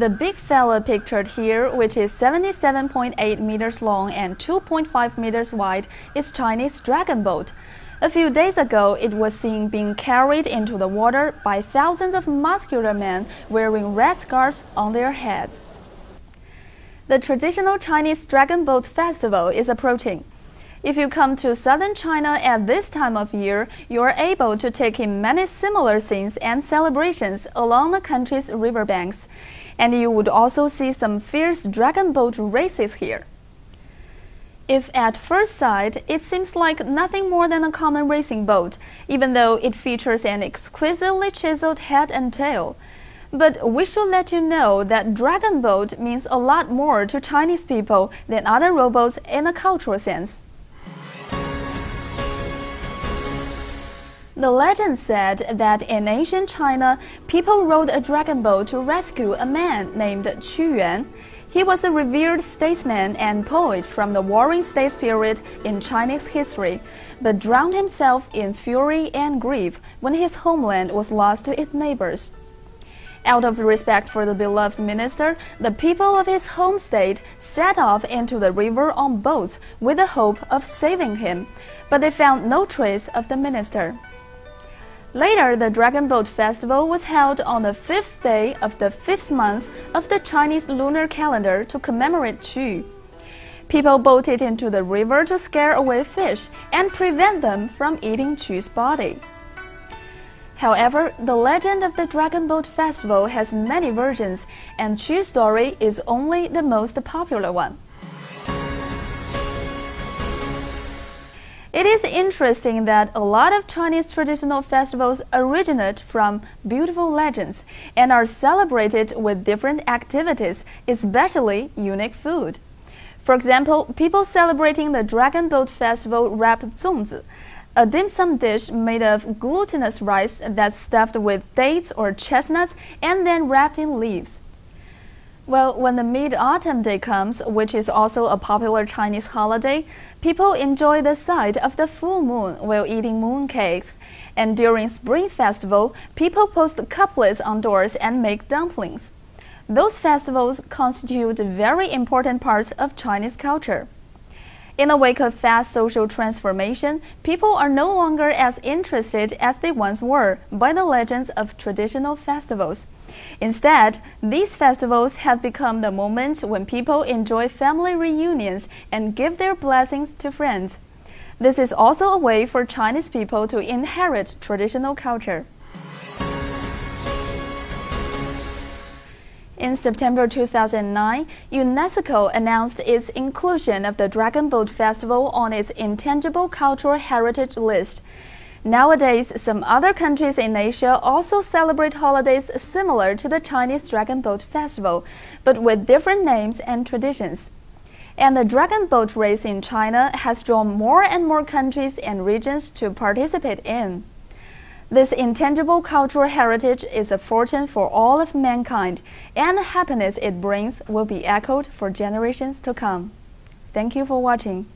The big fella pictured here, which is 77.8 meters long and 2.5 meters wide, is Chinese dragon boat. A few days ago, it was seen being carried into the water by thousands of muscular men wearing red scarves on their heads. The traditional Chinese Dragon Boat Festival is approaching. If you come to southern China at this time of year, you are able to take in many similar scenes and celebrations along the country's riverbanks. And you would also see some fierce dragon boat races here. If at first sight it seems like nothing more than a common racing boat, even though it features an exquisitely chiseled head and tail. But we should let you know that dragon boat means a lot more to Chinese people than other rowboats in a cultural sense. The legend said that in ancient China, people rowed a dragon boat to rescue a man named Qu Yuan. He was a revered statesman and poet from the Warring States period in Chinese history, but drowned himself in fury and grief when his homeland was lost to its neighbors. Out of respect for the beloved minister, the people of his home state set off into the river on boats with the hope of saving him, but they found no trace of the minister. Later, the Dragon Boat Festival was held on the fifth day of the fifth month of the Chinese lunar calendar to commemorate Qu. People boated into the river to scare away fish and prevent them from eating Qu's body. However, the legend of the Dragon Boat Festival has many versions, and Qu's story is only the most popular one. It is interesting that a lot of Chinese traditional festivals originate from beautiful legends and are celebrated with different activities, especially unique food. For example, people celebrating the Dragon Boat Festival wrap zongzi, a dim sum dish made of glutinous rice that's stuffed with dates or chestnuts and then wrapped in leaves. Well, when the Mid-Autumn Day comes, which is also a popular Chinese holiday, people enjoy the sight of the full moon while eating moon cakes. And during Spring Festival, people post couplets on doors and make dumplings. Those festivals constitute very important parts of Chinese culture. In the wake of fast social transformation, people are no longer as interested as they once were by the legends of traditional festivals. Instead, these festivals have become the moment when people enjoy family reunions and give their blessings to friends. This is also a way for Chinese people to inherit traditional culture. In September 2009, UNESCO announced its inclusion of the Dragon Boat Festival on its Intangible Cultural Heritage list. Nowadays, some other countries in Asia also celebrate holidays similar to the Chinese Dragon Boat Festival, but with different names and traditions. And the dragon boat race in China has drawn more and more countries and regions to participate in. This intangible cultural heritage is a fortune for all of mankind, and the happiness it brings will be echoed for generations to come. Thank you for watching.